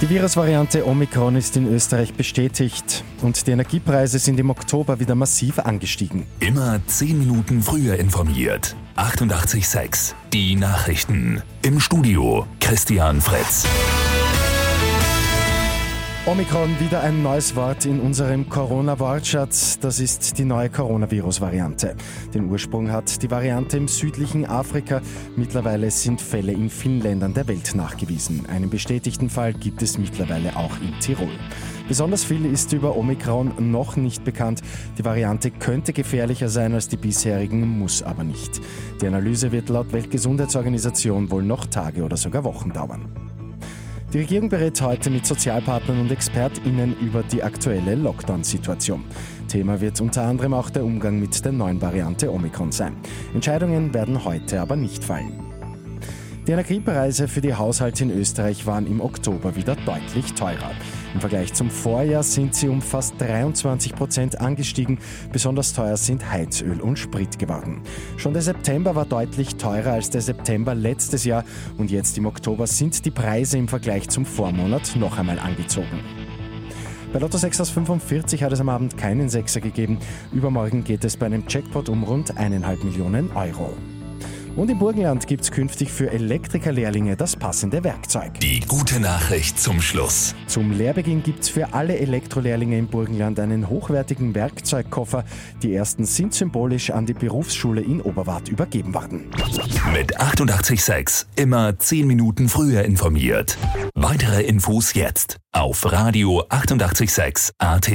Die Virusvariante Omikron ist in Österreich bestätigt und die Energiepreise sind im Oktober wieder massiv angestiegen. Immer 10 Minuten früher informiert. 88.6 Die Nachrichten. Im Studio Christian Fritz. Omikron wieder ein neues Wort in unserem Corona-Wortschatz. Das ist die neue Coronavirus-Variante. Den Ursprung hat die Variante im südlichen Afrika. Mittlerweile sind Fälle in vielen Ländern der Welt nachgewiesen. Einen bestätigten Fall gibt es mittlerweile auch in Tirol. Besonders viel ist über Omikron noch nicht bekannt. Die Variante könnte gefährlicher sein als die bisherigen, muss aber nicht. Die Analyse wird laut Weltgesundheitsorganisation wohl noch Tage oder sogar Wochen dauern. Die Regierung berät heute mit Sozialpartnern und ExpertInnen über die aktuelle Lockdown-Situation. Thema wird unter anderem auch der Umgang mit der neuen Variante Omikron sein. Entscheidungen werden heute aber nicht fallen. Die Energiepreise für die Haushalte in Österreich waren im Oktober wieder deutlich teurer. Im Vergleich zum Vorjahr sind sie um fast 23 Prozent angestiegen. Besonders teuer sind Heizöl und Sprit geworden. Schon der September war deutlich teurer als der September letztes Jahr und jetzt im Oktober sind die Preise im Vergleich zum Vormonat noch einmal angezogen. Bei Lotto 6 aus 45 hat es am Abend keinen Sechser gegeben. Übermorgen geht es bei einem Jackpot um rund 1,5 Millionen Euro. Und im Burgenland gibt es künftig für Elektrikerlehrlinge das passende Werkzeug. Die gute Nachricht zum Schluss. Zum Lehrbeginn gibt es für alle Elektrolehrlinge im Burgenland einen hochwertigen Werkzeugkoffer. Die ersten sind symbolisch an die Berufsschule in Oberwart übergeben worden. Mit 886 immer 10 Minuten früher informiert. Weitere Infos jetzt auf Radio 886 AT.